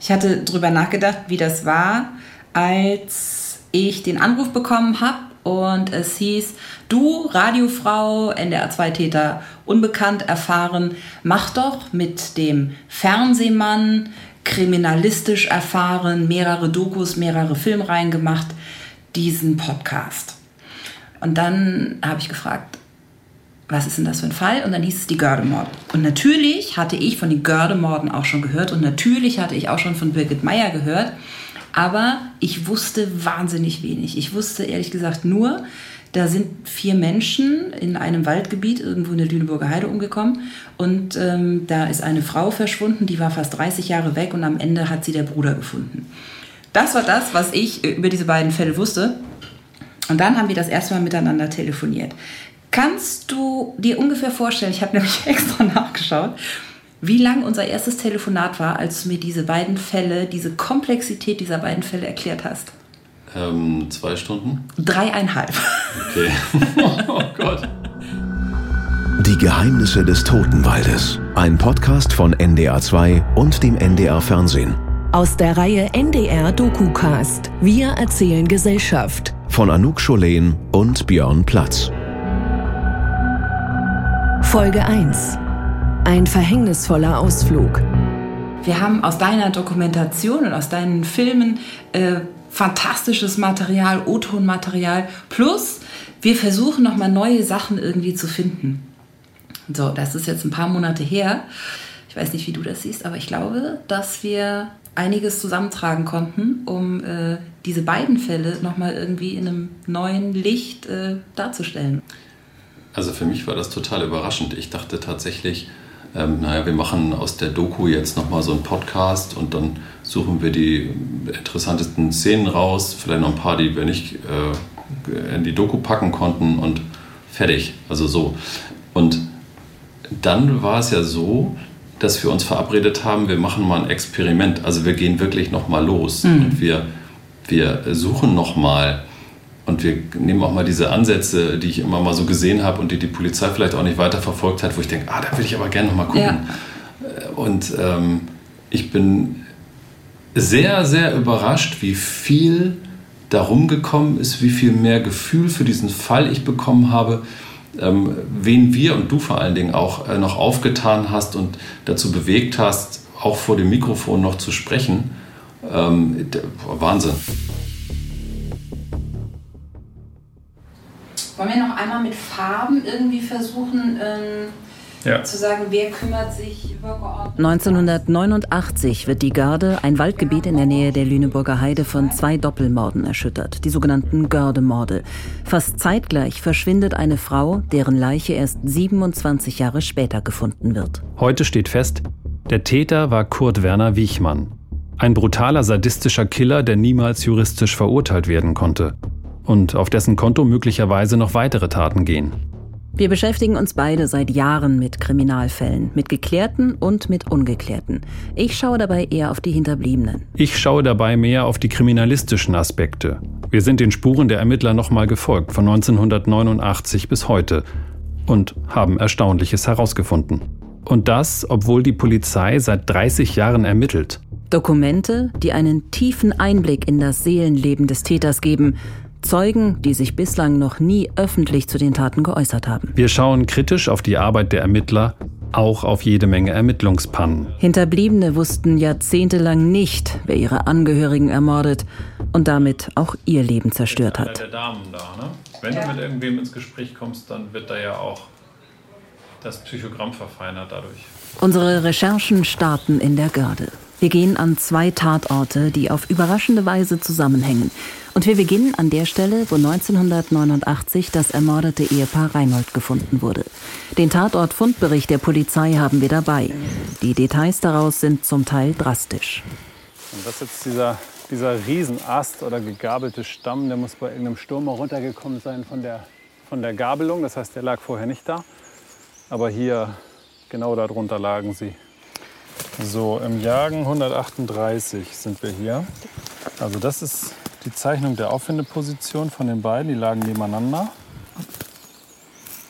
Ich hatte darüber nachgedacht, wie das war, als ich den Anruf bekommen habe und es hieß, du Radiofrau, NDR2-Täter, unbekannt, erfahren, mach doch mit dem Fernsehmann, kriminalistisch erfahren, mehrere Dokus, mehrere Filmreihen gemacht, diesen Podcast. Und dann habe ich gefragt, was ist denn das für ein Fall? Und dann hieß es die Gördemorde. Und natürlich hatte ich von den Gördemorden auch schon gehört und natürlich hatte ich auch schon von Birgit Meyer gehört. Aber ich wusste wahnsinnig wenig. Ich wusste ehrlich gesagt nur, da sind vier Menschen in einem Waldgebiet irgendwo in der Lüneburger Heide umgekommen und ähm, da ist eine Frau verschwunden, die war fast 30 Jahre weg und am Ende hat sie der Bruder gefunden. Das war das, was ich über diese beiden Fälle wusste. Und dann haben wir das erste Mal miteinander telefoniert. Kannst du dir ungefähr vorstellen, ich habe nämlich extra nachgeschaut, wie lang unser erstes Telefonat war, als du mir diese beiden Fälle, diese Komplexität dieser beiden Fälle erklärt hast? Ähm, zwei Stunden? Dreieinhalb. Okay. oh Gott. Die Geheimnisse des Totenwaldes. Ein Podcast von NDR2 und dem NDR Fernsehen. Aus der Reihe NDR DokuCast. Wir erzählen Gesellschaft. Von Anouk Scholen und Björn Platz. Folge 1. Ein verhängnisvoller Ausflug. Wir haben aus deiner Dokumentation und aus deinen Filmen äh, fantastisches Material, O-Ton-Material. Plus, wir versuchen nochmal neue Sachen irgendwie zu finden. So, das ist jetzt ein paar Monate her. Ich weiß nicht, wie du das siehst, aber ich glaube, dass wir einiges zusammentragen konnten, um äh, diese beiden Fälle nochmal irgendwie in einem neuen Licht äh, darzustellen. Also für mich war das total überraschend. Ich dachte tatsächlich, ähm, naja, wir machen aus der Doku jetzt nochmal so einen Podcast und dann suchen wir die interessantesten Szenen raus, vielleicht noch ein paar, die wir nicht äh, in die Doku packen konnten und fertig. Also so. Und dann war es ja so, dass wir uns verabredet haben, wir machen mal ein Experiment. Also wir gehen wirklich nochmal los mhm. und wir, wir suchen nochmal und wir nehmen auch mal diese Ansätze, die ich immer mal so gesehen habe und die die Polizei vielleicht auch nicht weiter verfolgt hat, wo ich denke, ah, da will ich aber gerne noch mal gucken. Ja. Und ähm, ich bin sehr, sehr überrascht, wie viel darum gekommen ist, wie viel mehr Gefühl für diesen Fall ich bekommen habe, ähm, wen wir und du vor allen Dingen auch äh, noch aufgetan hast und dazu bewegt hast, auch vor dem Mikrofon noch zu sprechen. Ähm, Wahnsinn. Wollen wir noch einmal mit Farben irgendwie versuchen ähm, ja. zu sagen, wer kümmert sich übergeordnet? 1989 wird die Garde, ein Waldgebiet in der Nähe der Lüneburger Heide, von zwei Doppelmorden erschüttert, die sogenannten Gördemorde. Fast zeitgleich verschwindet eine Frau, deren Leiche erst 27 Jahre später gefunden wird. Heute steht fest, der Täter war Kurt Werner Wiechmann. Ein brutaler sadistischer Killer, der niemals juristisch verurteilt werden konnte und auf dessen Konto möglicherweise noch weitere Taten gehen. Wir beschäftigen uns beide seit Jahren mit Kriminalfällen, mit geklärten und mit ungeklärten. Ich schaue dabei eher auf die Hinterbliebenen. Ich schaue dabei mehr auf die kriminalistischen Aspekte. Wir sind den Spuren der Ermittler nochmal gefolgt, von 1989 bis heute, und haben Erstaunliches herausgefunden. Und das, obwohl die Polizei seit 30 Jahren ermittelt. Dokumente, die einen tiefen Einblick in das Seelenleben des Täters geben, Zeugen, die sich bislang noch nie öffentlich zu den Taten geäußert haben. Wir schauen kritisch auf die Arbeit der Ermittler, auch auf jede Menge Ermittlungspannen. Hinterbliebene wussten jahrzehntelang nicht, wer ihre Angehörigen ermordet und damit auch ihr Leben zerstört hat. Der Damen da, ne? Wenn du mit irgendwem ins Gespräch kommst, dann wird da ja auch das Psychogramm verfeinert dadurch. Unsere Recherchen starten in der Garde. Wir gehen an zwei Tatorte, die auf überraschende Weise zusammenhängen. Und wir beginnen an der Stelle, wo 1989 das ermordete Ehepaar Reinhold gefunden wurde. Den Tatort-Fundbericht der Polizei haben wir dabei. Die Details daraus sind zum Teil drastisch. Und das ist jetzt dieser, dieser Riesenast oder gegabelte Stamm, der muss bei irgendeinem Sturm runtergekommen sein von der, von der Gabelung. Das heißt, der lag vorher nicht da. Aber hier, genau darunter lagen sie. So, im Jagen 138 sind wir hier. Also das ist die Zeichnung der Auffindeposition von den beiden. Die lagen nebeneinander.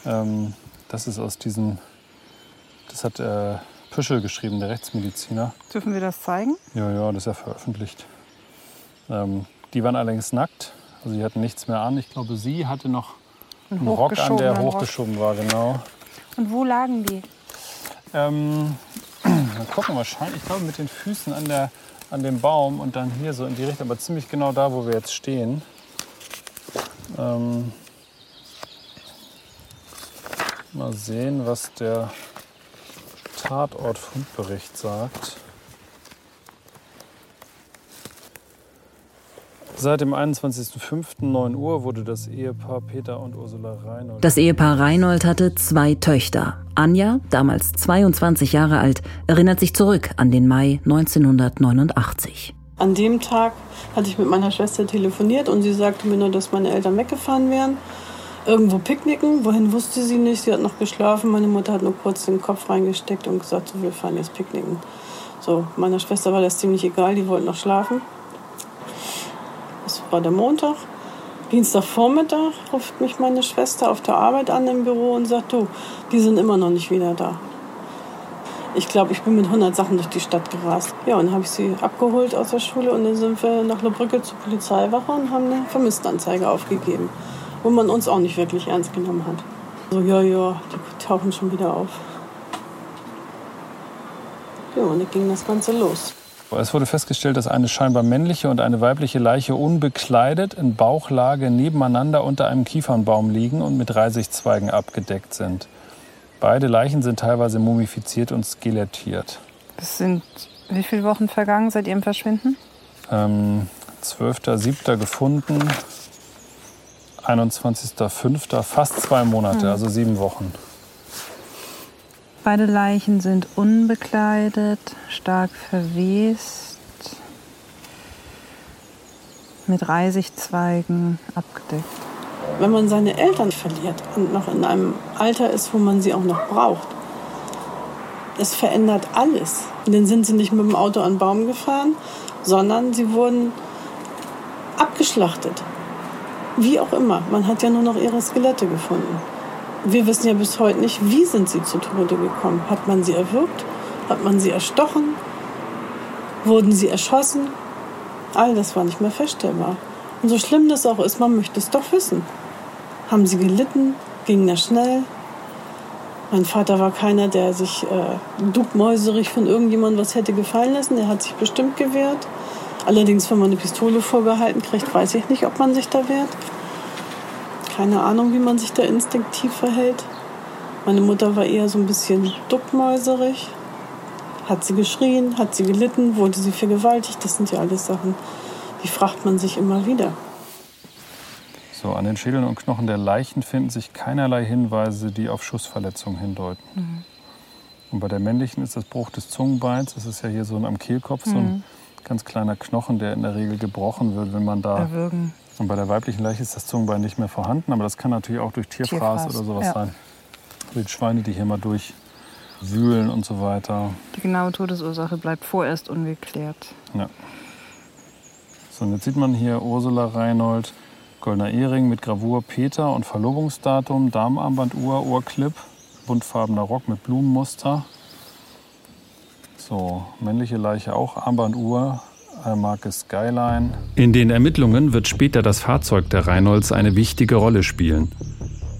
Ähm, das ist aus diesem, das hat äh, Püschel geschrieben, der Rechtsmediziner. Dürfen wir das zeigen? Ja, ja, das ist ja veröffentlicht. Ähm, die waren allerdings nackt, also sie hatten nichts mehr an. Ich glaube, sie hatte noch einen Rock an, der hochgeschobenen Rock. hochgeschoben war, genau. Und wo lagen die? Ähm, mal gucken, wahrscheinlich, ich glaube, mit den Füßen an, der, an dem Baum und dann hier so in die Richtung, aber ziemlich genau da, wo wir jetzt stehen. Ähm, mal sehen, was der Tatortfundbericht sagt. Seit dem 21.05.09 Uhr wurde das Ehepaar Peter und Ursula Reinhold Das Ehepaar Reinhold hatte zwei Töchter. Anja, damals 22 Jahre alt, erinnert sich zurück an den Mai 1989. An dem Tag hatte ich mit meiner Schwester telefoniert und sie sagte mir nur, dass meine Eltern weggefahren wären. Irgendwo picknicken, wohin wusste sie nicht. Sie hat noch geschlafen. Meine Mutter hat nur kurz den Kopf reingesteckt und gesagt, so, wir fahren jetzt picknicken. So, meiner Schwester war das ziemlich egal, die wollten noch schlafen. War der Montag. Dienstagvormittag ruft mich meine Schwester auf der Arbeit an im Büro und sagt, du, die sind immer noch nicht wieder da. Ich glaube, ich bin mit 100 Sachen durch die Stadt gerast. Ja, und habe ich sie abgeholt aus der Schule und dann sind wir nach Lerbrücke zur Polizeiwache und haben eine Vermisstenanzeige aufgegeben, wo man uns auch nicht wirklich ernst genommen hat. So, ja, ja, die tauchen schon wieder auf. Ja, und dann ging das Ganze los. Es wurde festgestellt, dass eine scheinbar männliche und eine weibliche Leiche unbekleidet in Bauchlage nebeneinander unter einem Kiefernbaum liegen und mit Reisigzweigen abgedeckt sind. Beide Leichen sind teilweise mumifiziert und skelettiert. Es sind wie viele Wochen vergangen seit ihrem Verschwinden? Ähm, 12.07. gefunden, 21.05. fast zwei Monate, Hm. also sieben Wochen. Beide Leichen sind unbekleidet, stark verwest, mit Reisigzweigen abgedeckt. Wenn man seine Eltern verliert und noch in einem Alter ist, wo man sie auch noch braucht, es verändert alles. Dann sind sie nicht mit dem Auto an den Baum gefahren, sondern sie wurden abgeschlachtet. Wie auch immer. Man hat ja nur noch ihre Skelette gefunden. Wir wissen ja bis heute nicht, wie sind sie zu Tode gekommen. Hat man sie erwürgt? Hat man sie erstochen? Wurden sie erschossen? All das war nicht mehr feststellbar. Und so schlimm das auch ist, man möchte es doch wissen. Haben sie gelitten? Ging das schnell? Mein Vater war keiner, der sich äh, duckmäuserig von irgendjemandem was hätte gefallen lassen. Er hat sich bestimmt gewehrt. Allerdings, wenn man eine Pistole vorgehalten kriegt, weiß ich nicht, ob man sich da wehrt. Keine Ahnung, wie man sich da instinktiv verhält. Meine Mutter war eher so ein bisschen duckmäuserig. Hat sie geschrien, hat sie gelitten, wurde sie vergewaltigt. Das sind ja alles Sachen, die fragt man sich immer wieder. So, an den Schädeln und Knochen der Leichen finden sich keinerlei Hinweise, die auf Schussverletzungen hindeuten. Mhm. Und bei der männlichen ist das Bruch des Zungenbeins. Das ist ja hier so ein, am Kehlkopf so ein Mhm. ganz kleiner Knochen, der in der Regel gebrochen wird, wenn man da. Erwürgen. Und bei der weiblichen Leiche ist das Zungenbein nicht mehr vorhanden, aber das kann natürlich auch durch Tierfraß, Tierfraß, oder sowas ja. sein. Die Schweine, die hier mal durchwühlen und so weiter. Die genaue Todesursache bleibt vorerst ungeklärt. Ja. So, und jetzt sieht man hier Ursula Reinhold, goldener Ehering mit Gravur Peter und Verlobungsdatum, Damenarmbanduhr, Ohrclip, buntfarbener Rock mit Blumenmuster. So, männliche Leiche auch, Armbanduhr, Marke Skyline. In den Ermittlungen wird später das Fahrzeug der Reinholds eine wichtige Rolle spielen.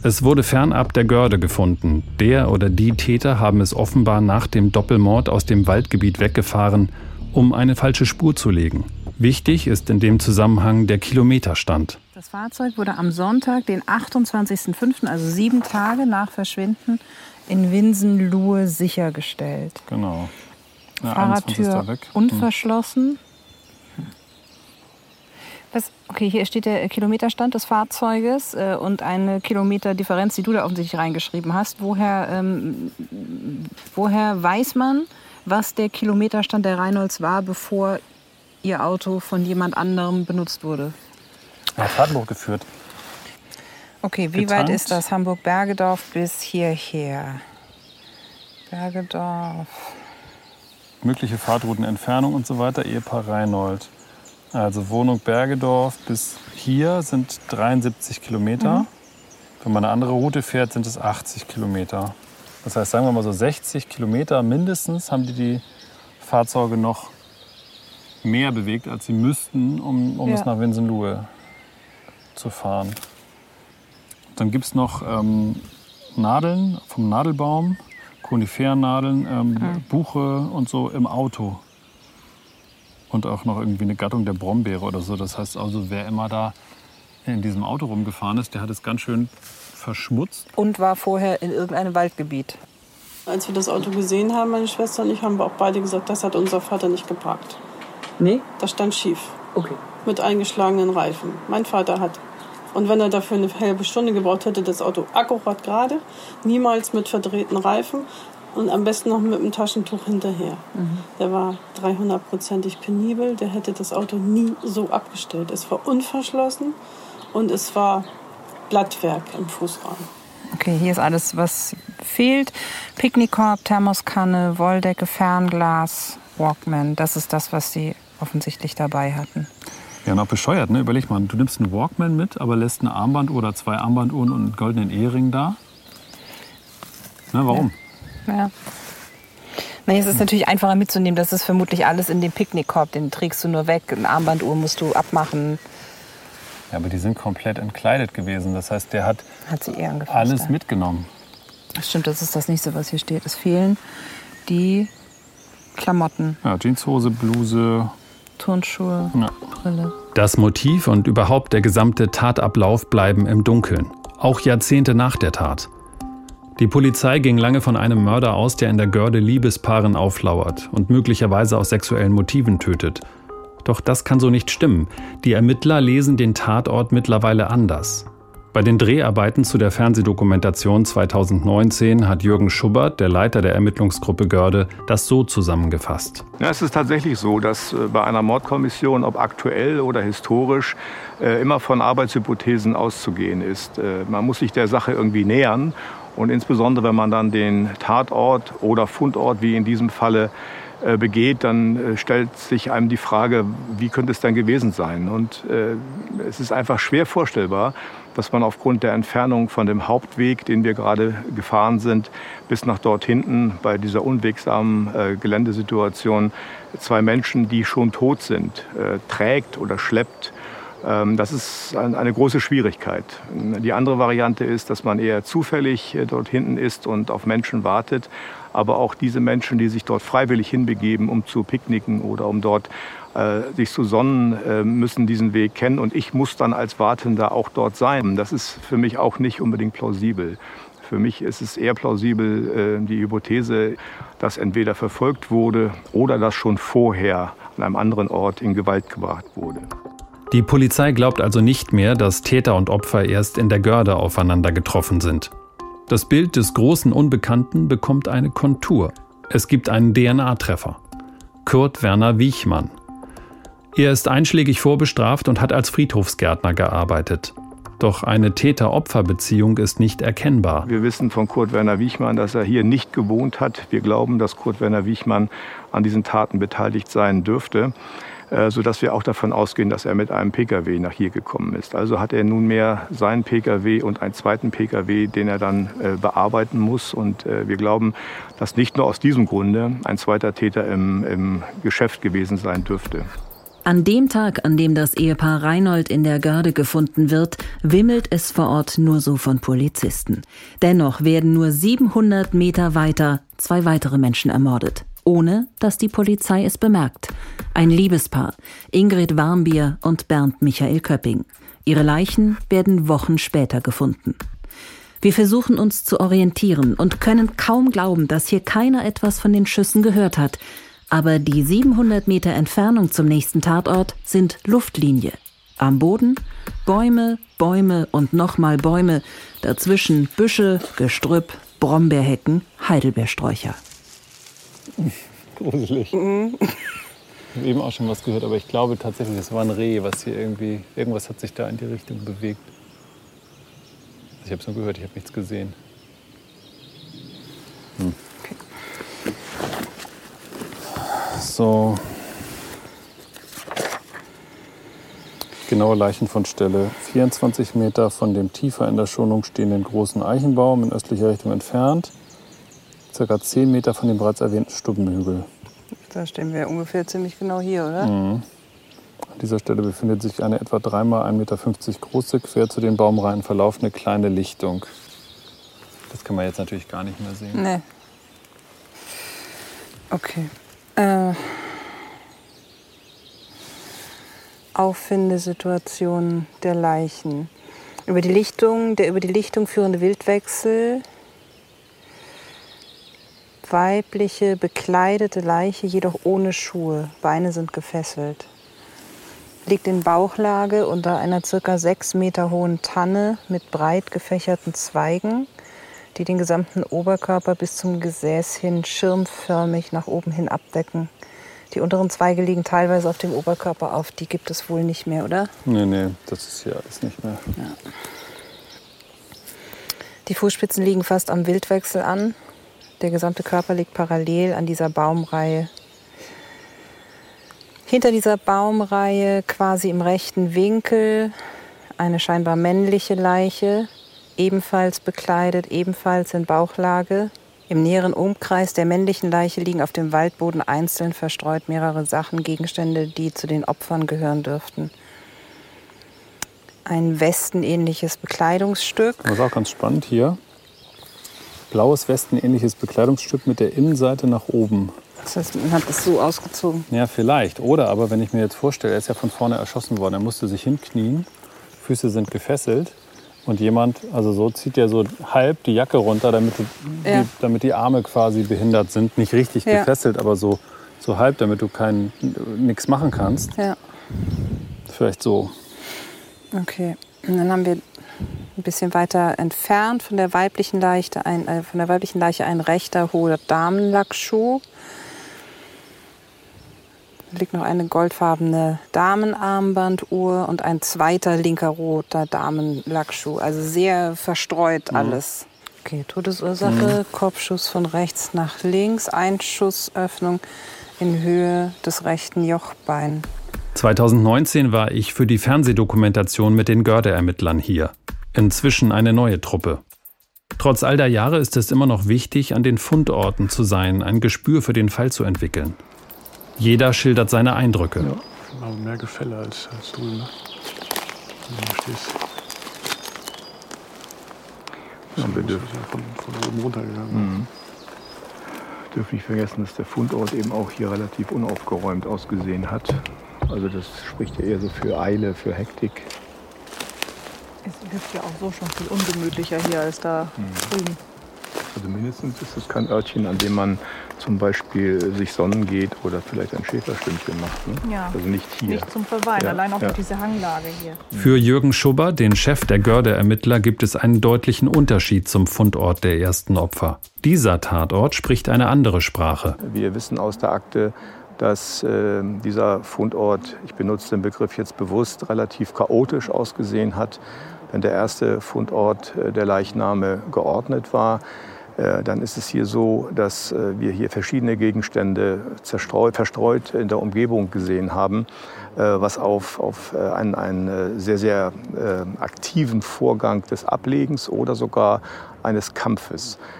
Es wurde fernab der Görde gefunden. Der oder die Täter haben es offenbar nach dem Doppelmord aus dem Waldgebiet weggefahren, um eine falsche Spur zu legen. Wichtig ist in dem Zusammenhang der Kilometerstand. Das Fahrzeug wurde am Sonntag, den 28.05., also sieben Tage nach Verschwinden, in Winsen-Luhe sichergestellt. Genau. Ja, 21 ist Fahrradtür weg. unverschlossen. Was, okay, hier steht der Kilometerstand des Fahrzeuges äh, und eine Kilometerdifferenz, die du da offensichtlich reingeschrieben hast. Woher, ähm, woher weiß man, was der Kilometerstand der Reinholds war, bevor ihr Auto von jemand anderem benutzt wurde? Ja, Fahrtenbuch geführt. Okay, wie Getankt. weit ist das Hamburg-Bergedorf bis hierher? Bergedorf. mögliche Fahrtroutenentfernung und so weiter, Ehepaar Reinhold. Also Wohnung Bergedorf bis hier sind 73 Kilometer. Mhm. Wenn man eine andere Route fährt, sind es 80 Kilometer. Das heißt, sagen wir mal so 60 Kilometer mindestens haben die die Fahrzeuge noch mehr bewegt, als sie müssten, um, um Ja. es nach Winsenlohe zu fahren. Dann gibt es noch ähm, Nadeln vom Nadelbaum, Konifernadeln, ähm, Mhm. Buche und so im Auto. Und auch noch irgendwie eine Gattung der Brombeere oder so. Das heißt also, wer immer da in diesem Auto rumgefahren ist, der hat es ganz schön verschmutzt. Und war vorher in irgendeinem Waldgebiet. Als wir das Auto gesehen haben, meine Schwester und ich, haben wir auch beide gesagt, das hat unser Vater nicht geparkt. Nee? Das stand schief. Okay. Mit eingeschlagenen Reifen. Mein Vater hat. Und wenn er dafür eine halbe Stunde gebraucht hätte, das Auto akkurat gerade, niemals mit verdrehten Reifen und am besten noch mit einem Taschentuch hinterher. Der war 300-prozentig penibel, der hätte das Auto nie so abgestellt. Es war unverschlossen und es war Blattwerk im Fußraum. Okay, hier ist alles, was fehlt. Picknickkorb, Thermoskanne, Wolldecke, Fernglas, Walkman. Das ist das, was Sie offensichtlich dabei hatten. Ja, noch bescheuert, ne? Überleg mal, du nimmst einen Walkman mit, aber lässt eine Armbanduhr oder zwei Armbanduhren und einen goldenen Ehering da. Ne, warum? Ja. Nee, es ist natürlich einfacher mitzunehmen. Das ist vermutlich alles in dem Picknickkorb. Den trägst du nur weg. Eine Armbanduhr musst du abmachen. Ja, aber die sind komplett entkleidet gewesen. Das heißt, der hat Hat sie eher angefasst. alles ja. mitgenommen. Stimmt, das ist das nächste, was hier steht. Es fehlen die Klamotten, Ja, Jeanshose, Bluse. Turnschuhe, Ja. Brille. Das Motiv und überhaupt der gesamte Tatablauf bleiben im Dunkeln, auch Jahrzehnte nach der Tat. Die Polizei ging lange von einem Mörder aus, der in der Görde Liebespaaren auflauert und möglicherweise aus sexuellen Motiven tötet. Doch das kann so nicht stimmen. Die Ermittler lesen den Tatort mittlerweile anders. Bei den Dreharbeiten zu der Fernsehdokumentation 2019 hat Jürgen Schubert, der Leiter der Ermittlungsgruppe Görde, das so zusammengefasst. Ja, es ist tatsächlich so, dass äh, bei einer Mordkommission, ob aktuell oder historisch, äh, immer von Arbeitshypothesen auszugehen ist. Äh, Man muss sich der Sache irgendwie nähern und insbesondere wenn man dann den Tatort oder Fundort, wie in diesem Falle, äh, begeht, dann äh, stellt sich einem die Frage, wie könnte es denn gewesen sein? Und äh, es ist einfach schwer vorstellbar, dass man aufgrund der Entfernung von dem Hauptweg, den wir gerade gefahren sind, bis nach dort hinten bei dieser unwegsamen äh, Geländesituation zwei Menschen, die schon tot sind, äh, trägt oder schleppt. Ähm, das ist ein, eine große Schwierigkeit. Die andere Variante ist, dass man eher zufällig äh, dort hinten ist und auf Menschen wartet. Aber auch diese Menschen, die sich dort freiwillig hinbegeben, um zu picknicken oder um dort äh, sich zu sonnen, äh, müssen diesen Weg kennen. Und ich muss dann als Wartender auch dort sein. Das ist für mich auch nicht unbedingt plausibel. Für mich ist es eher plausibel, die Hypothese, dass entweder verfolgt wurde oder dass schon vorher an einem anderen Ort in Gewalt gebracht wurde. Die Polizei glaubt also nicht mehr, dass Täter und Opfer erst in der Görde aufeinander getroffen sind. Das Bild des großen Unbekannten bekommt eine Kontur. Es gibt einen DNA-Treffer. Kurt Werner Wiechmann. Er ist einschlägig vorbestraft und hat als Friedhofsgärtner gearbeitet. Doch eine Täter-Opfer-Beziehung ist nicht erkennbar. Wir wissen von Kurt Werner Wiechmann, dass er hier nicht gewohnt hat. Wir glauben, dass Kurt Werner Wiechmann an diesen Taten beteiligt sein dürfte, sodass wir auch davon ausgehen, dass er mit einem Pkw nach hier gekommen ist. Also hat er nunmehr seinen Pkw und einen zweiten Pkw, den er dann äh, bearbeiten muss. Und äh, wir glauben, dass nicht nur aus diesem Grunde ein zweiter Täter im, im Geschäft gewesen sein dürfte. An dem Tag, an dem das Ehepaar Reinhold in der Görde gefunden wird, wimmelt es vor Ort nur so von Polizisten. Dennoch werden nur 700 Meter weiter zwei weitere Menschen ermordet, ohne dass die Polizei es bemerkt. Ein Liebespaar, Ingrid Warmbier und Bernd Michael Köpping. Ihre Leichen werden Wochen später gefunden. Wir versuchen uns zu orientieren und können kaum glauben, dass hier keiner etwas von den Schüssen gehört hat. Aber die 700 Meter Entfernung zum nächsten Tatort sind Luftlinie. Am Boden Bäume, Bäume und nochmal Bäume. Dazwischen Büsche, Gestrüpp, Brombeerhecken, Heidelbeersträucher. Gruselig. Ich habe eben auch schon was gehört, aber ich glaube tatsächlich, es war ein Reh, was hier irgendwie. Irgendwas hat sich da in die Richtung bewegt. Ich habe es nur gehört, ich habe nichts gesehen. Hm. So. Genaue Leichenfundstelle. 24 Meter von dem tiefer in der Schonung stehenden großen Eichenbaum in östlicher Richtung entfernt. Circa 10 Meter von dem bereits erwähnten Stubbenhügel. Da stehen wir ungefähr ziemlich genau hier, oder? Mhm. An dieser Stelle befindet sich eine etwa 3 x 1,50 Meter große, quer zu den Baumreihen verlaufende kleine Lichtung. Das kann man jetzt natürlich gar nicht mehr sehen. Nee. Okay. Äh, Auffindesituation der Leichen. Über die Lichtung, der über die Lichtung führende Wildwechsel. Weibliche bekleidete Leiche, jedoch ohne Schuhe. Beine sind gefesselt. Liegt in Bauchlage unter einer circa sechs Meter hohen Tanne mit breit gefächerten Zweigen, die den gesamten Oberkörper bis zum Gesäß hin schirmförmig nach oben hin abdecken. Die unteren Zweige liegen teilweise auf dem Oberkörper auf. Die gibt es wohl nicht mehr, oder? Nee, nee, das ist hier alles nicht mehr. Ja. Die Fußspitzen liegen fast am Wildwechsel an. Der gesamte Körper liegt parallel an dieser Baumreihe. Hinter dieser Baumreihe, quasi im rechten Winkel, eine scheinbar männliche Leiche, ebenfalls bekleidet, ebenfalls in Bauchlage. Im näheren Umkreis der männlichen Leiche liegen auf dem Waldboden einzeln verstreut mehrere Sachen, Gegenstände, die zu den Opfern gehören dürften. Ein westenähnliches Bekleidungsstück. Das ist auch ganz spannend hier. Blaues westenähnliches Bekleidungsstück mit der Innenseite nach oben. Das heißt, man hat es so ausgezogen. Ja, vielleicht. Oder aber, wenn ich mir jetzt vorstelle, er ist ja von vorne erschossen worden, er musste sich hinknien, Füße sind gefesselt und jemand, also so zieht er so halb die Jacke runter, damit die, Ja. damit die Arme quasi behindert sind. Nicht richtig Ja. gefesselt, aber so, so halb, damit du kein nichts machen kannst. Ja, Vielleicht so. okay. Und dann haben wir ein bisschen weiter entfernt von der weiblichen Leiche ein, äh, von der weiblichen Leiche ein rechter hoher Damenlackschuh. Da liegt noch eine goldfarbene Damenarmbanduhr und ein zweiter linker roter Damenlackschuh. Also sehr verstreut alles. Okay, Todesursache, Kopfschuss von rechts nach links, Einschussöffnung in Höhe des rechten Jochbein. 2019 war ich für die Fernsehdokumentation mit den Görde-Ermittlern hier. Inzwischen eine neue Truppe. Trotz all der Jahre ist es immer noch wichtig, an den Fundorten zu sein, ein Gespür für den Fall zu entwickeln. Jeder schildert seine Eindrücke. Ja, aber mehr Gefälle als, als du, ne? Wenn du stehst. Ja, wir dürfen ja von, von oben runtergegangen. Mhm. Dürfen nicht vergessen, dass der Fundort eben auch hier relativ unaufgeräumt ausgesehen hat. Also das spricht ja eher so für Eile, für Hektik. Es ist ja auch so schon viel ungemütlicher hier als da drüben. Also mindestens ist es kein Örtchen, an dem man zum Beispiel sich sonnen geht oder vielleicht ein Schäferstündchen macht. Ne? Ja. Also nicht hier. Nicht zum Verweilen, Ja, allein auch ja. durch diese Hanglage hier. Für Jürgen Schubber, den Chef der Görde-Ermittler, gibt es einen deutlichen Unterschied zum Fundort der ersten Opfer. Dieser Tatort spricht eine andere Sprache. Wir wissen aus der Akte, dass äh, dieser Fundort, ich benutze den Begriff jetzt bewusst, relativ chaotisch ausgesehen hat. Wenn der erste Fundort äh, der Leichname geordnet war, äh, dann ist es hier so, dass äh, wir hier verschiedene Gegenstände verstreut in der Umgebung gesehen haben, äh, was auf, auf äh, einen, einen sehr, sehr aktiven Vorgang des Ablegens oder sogar eines Kampfes äh,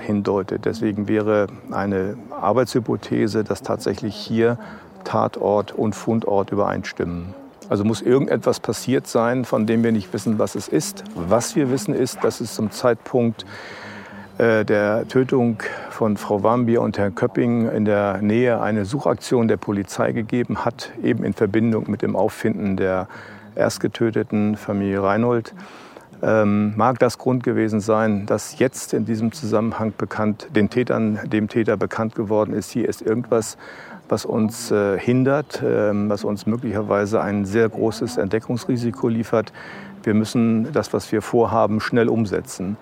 hindeutet. Deswegen wäre eine Arbeitshypothese, dass tatsächlich hier Tatort und Fundort übereinstimmen. Also muss irgendetwas passiert sein, von dem wir nicht wissen, was es ist. Was wir wissen ist, dass es zum Zeitpunkt äh, der Tötung von Frau Wambier und Herrn Köpping in der Nähe eine Suchaktion der Polizei gegeben hat, eben in Verbindung mit dem Auffinden der erstgetöteten Familie Reinhold. Ähm, mag das Grund gewesen sein, dass jetzt in diesem Zusammenhang bekannt, den Tätern, dem Täter bekannt geworden ist, hier ist irgendwas, was uns äh, hindert, ähm, was uns möglicherweise ein sehr großes Entdeckungsrisiko liefert. Wir müssen das, was wir vorhaben, schnell umsetzen.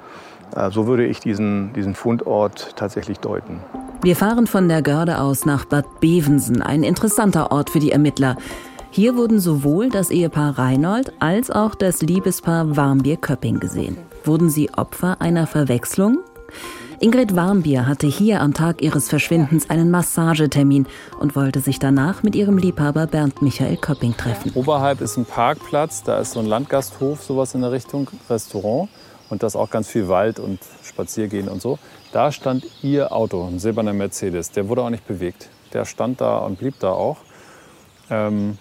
Äh, so würde ich diesen, diesen Fundort tatsächlich deuten. Wir fahren von der Görde aus nach Bad Bevensen, ein interessanter Ort für die Ermittler. Hier wurden sowohl das Ehepaar Reinhold als auch das Liebespaar Warmbier-Köpping gesehen. Wurden sie Opfer einer Verwechslung? Ingrid Warmbier hatte hier am Tag ihres Verschwindens einen Massagetermin und wollte sich danach mit ihrem Liebhaber Bernd Michael Köpping treffen. Oberhalb ist ein Parkplatz, da ist so ein Landgasthof, sowas in der Richtung, Restaurant. und das auch ganz viel Wald und Spaziergehen und so. Da stand ihr Auto, ein silberner Mercedes. Der wurde auch nicht bewegt. Der stand da und blieb da auch. Ähm,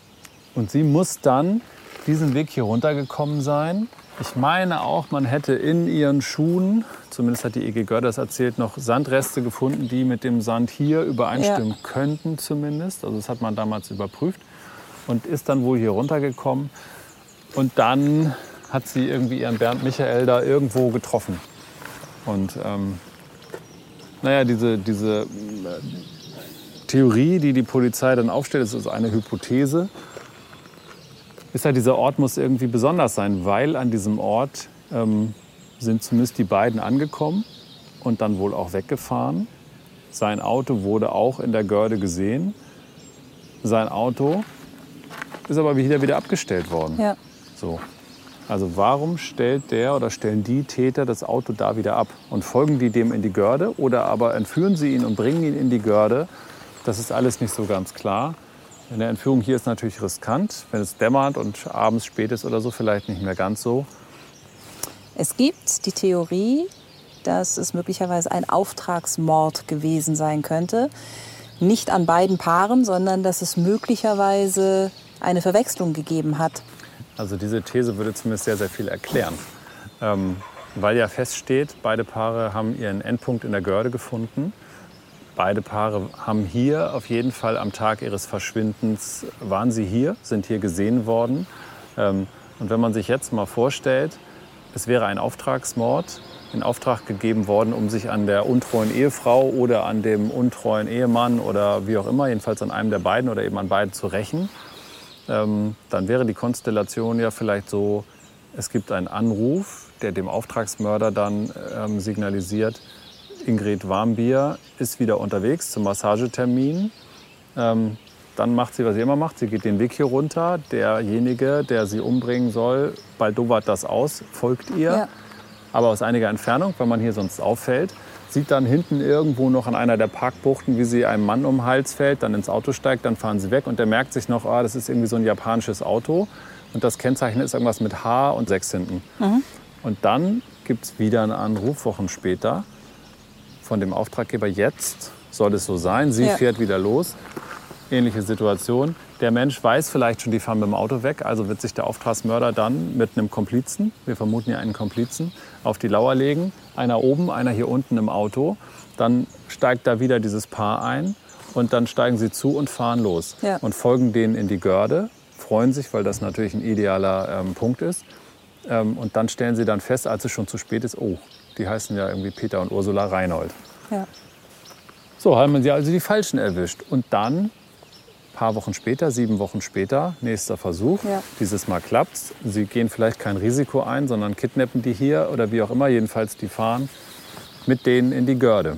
und sie muss dann diesen Weg hier runtergekommen sein. Ich meine auch, man hätte in ihren Schuhen, zumindest hat die EG das erzählt, noch Sandreste gefunden, die mit dem Sand hier übereinstimmen ja. könnten zumindest. Also das hat man damals überprüft. Und ist dann wohl hier runtergekommen. Und dann hat sie irgendwie ihren Bernd Michael da irgendwo getroffen. Und ähm, naja, diese, diese äh, Theorie, die die Polizei dann aufstellt, ist eine Hypothese, ist halt, dieser Ort muss irgendwie besonders sein, weil an diesem Ort ähm, sind zumindest die beiden angekommen und dann wohl auch weggefahren. Sein Auto wurde auch in der Görde gesehen. Sein Auto ist aber wieder wieder abgestellt worden. Ja. So. Also warum stellt der oder stellen die Täter das Auto da wieder ab? Und folgen die dem in die Görde oder aber entführen sie ihn und bringen ihn in die Görde? Das ist alles nicht so ganz klar. Eine Entführung hier ist natürlich riskant. Wenn es dämmert und abends spät ist oder so, vielleicht nicht mehr ganz so. Es gibt die Theorie, dass es möglicherweise ein Auftragsmord gewesen sein könnte. Nicht an beiden Paaren, sondern dass es möglicherweise eine Verwechslung gegeben hat. Also diese These würde zumindest sehr, sehr viel erklären. Ähm, weil ja feststeht, beide Paare haben ihren Endpunkt in der Görde gefunden. Beide Paare haben hier auf jeden Fall am Tag ihres Verschwindens, waren sie hier, sind hier gesehen worden. Ähm, und wenn man sich jetzt mal vorstellt, es wäre ein Auftragsmord in Auftrag gegeben worden, um sich an der untreuen Ehefrau oder an dem untreuen Ehemann oder wie auch immer, jedenfalls an einem der beiden oder eben an beiden zu rächen ähm, dann wäre die Konstellation ja vielleicht so, es gibt einen Anruf, der dem Auftragsmörder dann ähm, signalisiert, Ingrid Warmbier ist wieder unterwegs zum Massagetermin. Ähm, dann macht sie, was sie immer macht. Sie geht den Weg hier runter. Derjenige, der sie umbringen soll, baldowert das aus, folgt ihr. Ja. Aber aus einiger Entfernung, weil man hier sonst auffällt sieht dann hinten irgendwo noch an einer der Parkbuchten, wie sie einem Mann um den Hals fällt, dann ins Auto steigt, dann fahren sie weg und der merkt sich noch, ah, das ist irgendwie so ein japanisches Auto und das Kennzeichen ist irgendwas mit H und 6 hinten. Mhm. Und dann gibt es wieder einen Anruf, Wochen später, von dem Auftraggeber, jetzt soll es so sein, sie ja. fährt wieder los. Ähnliche Situation. Der Mensch weiß vielleicht schon, die fahren mit dem Auto weg, also wird sich der Auftragsmörder dann mit einem Komplizen, wir vermuten ja einen Komplizen, auf die Lauer legen. Einer oben, einer hier unten im Auto. Dann steigt da wieder dieses Paar ein und dann steigen sie zu und fahren los ja. und folgen denen in die Görde, freuen sich, weil das natürlich ein idealer ähm, Punkt ist. Ähm, und dann stellen sie dann fest, als es schon zu spät ist, oh, die heißen ja irgendwie Peter und Ursula Reinhold. Ja. So haben sie also die Falschen erwischt. Und dann paar Wochen später, sieben Wochen später, nächster Versuch. Ja. Dieses Mal klappt Sie gehen vielleicht kein Risiko ein, sondern kidnappen die hier oder wie auch immer. Jedenfalls, die fahren mit denen in die Görde.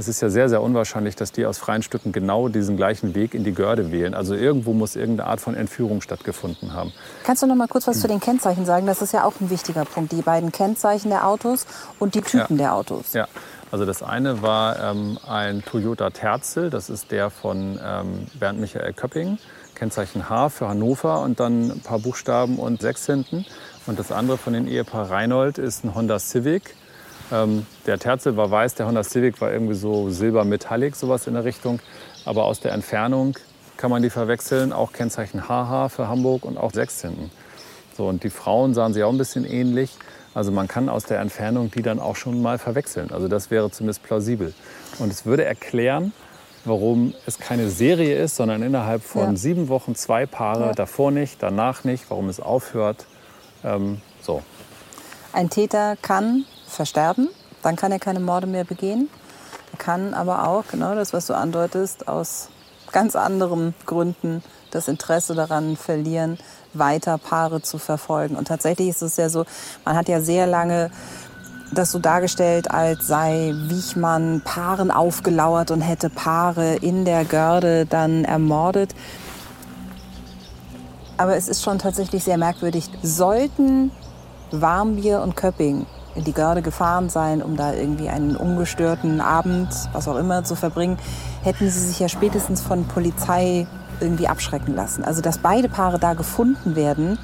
Es ist ja sehr, sehr unwahrscheinlich, dass die aus freien Stücken genau diesen gleichen Weg in die Görde wählen. Also irgendwo muss irgendeine Art von Entführung stattgefunden haben. Kannst du noch mal kurz was hm. zu den Kennzeichen sagen? Das ist ja auch ein wichtiger Punkt. Die beiden Kennzeichen der Autos und die Typen ja. der Autos. Ja, also das eine war ähm, ein Toyota Terzel, das ist der von ähm, Bernd Michael Köpping, Kennzeichen H für Hannover und dann ein paar Buchstaben und sechs hinten. Und das andere von den Ehepaar Reinhold ist ein Honda Civic. Ähm, der Terzel war weiß, der Honda Civic war irgendwie so silber-metallic, sowas in der Richtung. Aber aus der Entfernung kann man die verwechseln, auch Kennzeichen HH für Hamburg und auch sechs hinten. So, und die Frauen sahen sich auch ein bisschen ähnlich. Also man kann aus der Entfernung die dann auch schon mal verwechseln. Also das wäre zumindest plausibel. Und es würde erklären, warum es keine Serie ist, sondern innerhalb von ja. sieben Wochen zwei Paare, ja. davor nicht, danach nicht, warum es aufhört. Ähm, so. Ein Täter kann versterben, dann kann er keine Morde mehr begehen. Er kann aber auch, genau das, was du andeutest, aus ganz anderen Gründen das Interesse daran verlieren, weiter Paare zu verfolgen. Und tatsächlich ist es ja so, man hat ja sehr lange das so dargestellt, als sei Wiechmann Paaren aufgelauert und hätte Paare in der Görde dann ermordet. Aber es ist schon tatsächlich sehr merkwürdig. Sollten Warmbier und Köpping in die Görde gefahren sein, um da irgendwie einen ungestörten Abend, was auch immer, zu verbringen, hätten sie sich ja spätestens von Polizei irgendwie abschrecken lassen. Also dass beide Paare da gefunden werden,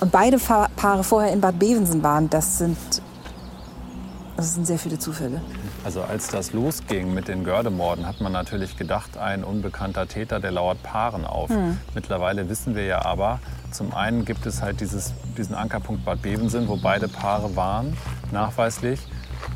und beide Paare vorher in Bad Bevensen waren, das sind, das sind sehr viele Zufälle. Also als das losging mit den Gördemorden, hat man natürlich gedacht, ein unbekannter Täter, der lauert Paaren auf. Hm. Mittlerweile wissen wir ja aber, zum einen gibt es halt dieses, diesen Ankerpunkt Bad Bevensen, wo beide Paare waren, nachweislich.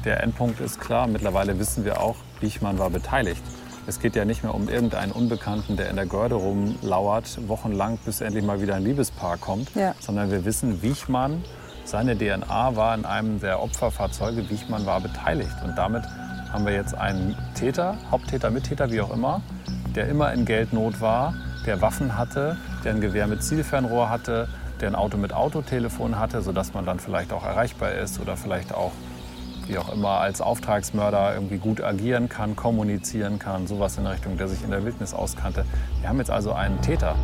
Der Endpunkt ist klar, mittlerweile wissen wir auch, Biechmann war beteiligt. Es geht ja nicht mehr um irgendeinen Unbekannten, der in der Görde rumlauert, wochenlang, bis endlich mal wieder ein Liebespaar kommt, ja. sondern wir wissen, Wiechmann, seine DNA war in einem der Opferfahrzeuge, Wiechmann war beteiligt. Und damit haben wir jetzt einen Täter, Haupttäter, Mittäter, wie auch immer, der immer in Geldnot war, der Waffen hatte, der ein Gewehr mit Zielfernrohr hatte, der ein Auto mit Autotelefon hatte, sodass man dann vielleicht auch erreichbar ist oder vielleicht auch wie auch immer als Auftragsmörder irgendwie gut agieren kann, kommunizieren kann, sowas in Richtung, der sich in der Wildnis auskannte. Wir haben jetzt also einen Täter.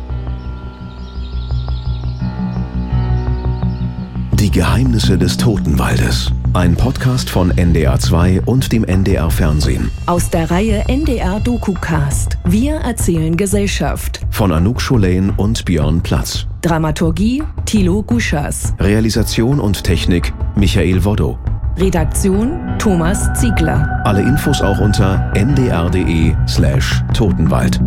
Die Geheimnisse des Totenwaldes. Ein Podcast von NDR2 und dem NDR Fernsehen. Aus der Reihe NDR DokuCast. Wir erzählen Gesellschaft. Von Anouk Scholain und Björn Platz. Dramaturgie Thilo Guschas. Realisation und Technik Michael Woddo. Redaktion Thomas Ziegler. Alle Infos auch unter ndr.de slash Totenwald.